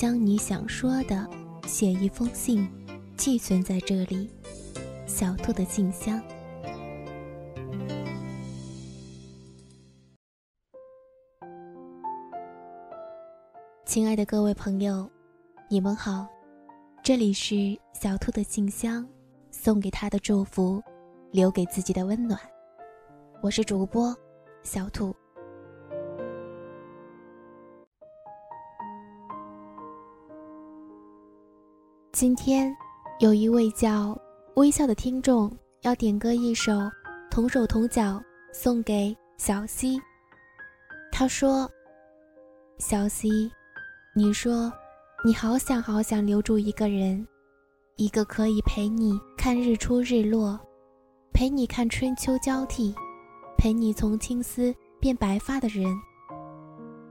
将你想说的写一封信，寄存在这里。小兔的信箱。亲爱的各位朋友，你们好，这里是小兔的信箱，送给他的祝福，留给自己的温暖。我是主播小兔。今天有一位叫微笑的听众要点歌一首《同手同脚》，送给小溪。他说：“小溪，你说你好想好想留住一个人，一个可以陪你看日出日落，陪你看春秋交替，陪你从青丝变白发的人。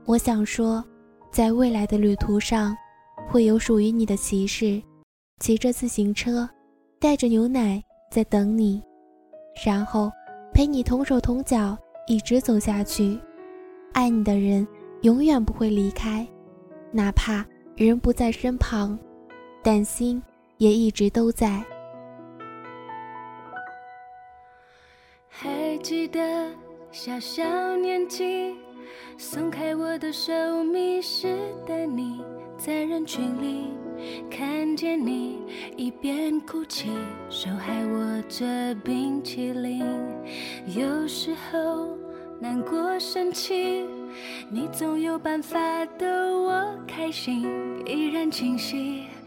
我想说，在未来的旅途上，会有属于你的骑士。”骑着自行车，带着牛奶在等你，然后陪你同手同脚一直走下去。爱你的人永远不会离开，哪怕人不在身旁，但心也一直都在。还记得小小年纪，松开我的手，迷失的你，在人群里。看见你一边哭泣，手还握着冰淇淋。有时候难过生气，你总有办法逗我开心。依然清晰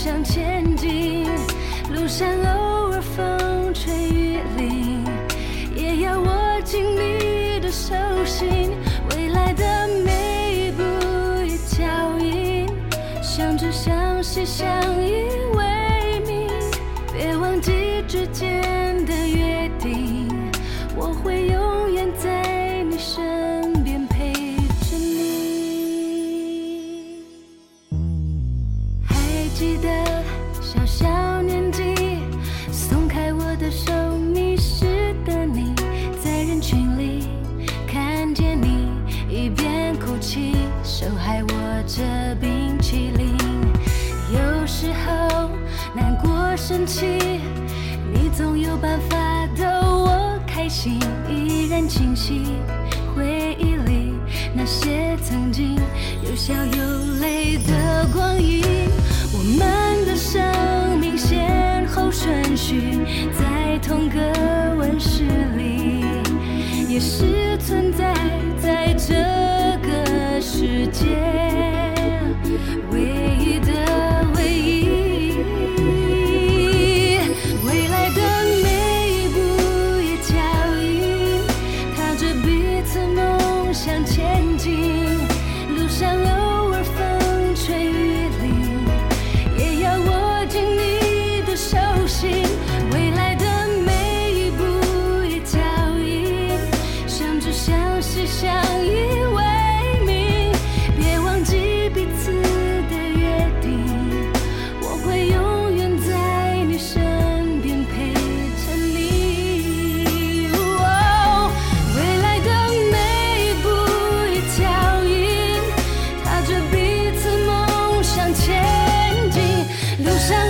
向前进路上偶尔风吹雨淋也要握紧你的手心未来的每一步一脚印相知相惜相依。生气，你总有办法逗我开心。依然清晰回忆里那些曾经有笑有泪的光阴。我们的生命先后顺序在同个温室里，也是存在在这个世界。相依为命别忘记彼此的约定。我会永远在你身边陪着你。未来的每一步一脚印踏着彼此梦想前进。路上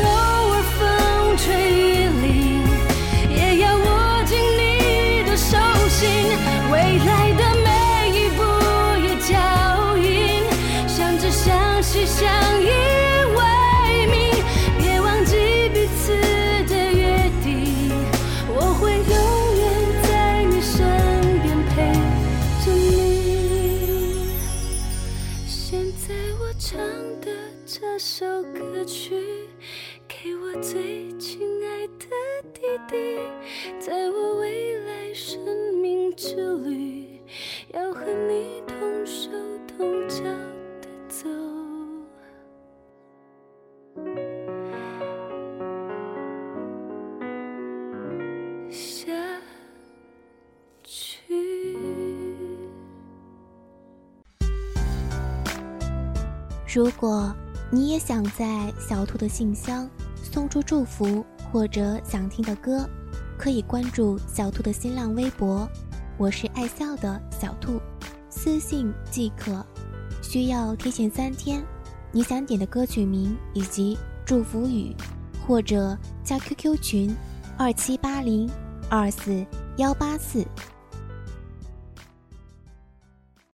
最亲爱的弟弟在我未来生命之旅要和你同手同脚的走下去如果你也想在小兔的信箱送出祝福或者想听的歌，可以关注小兔的新浪微博，我是爱笑的小兔，私信即可。需要提前三天，你想点的歌曲名以及祝福语，或者加 QQ 群二七八零二四幺八四。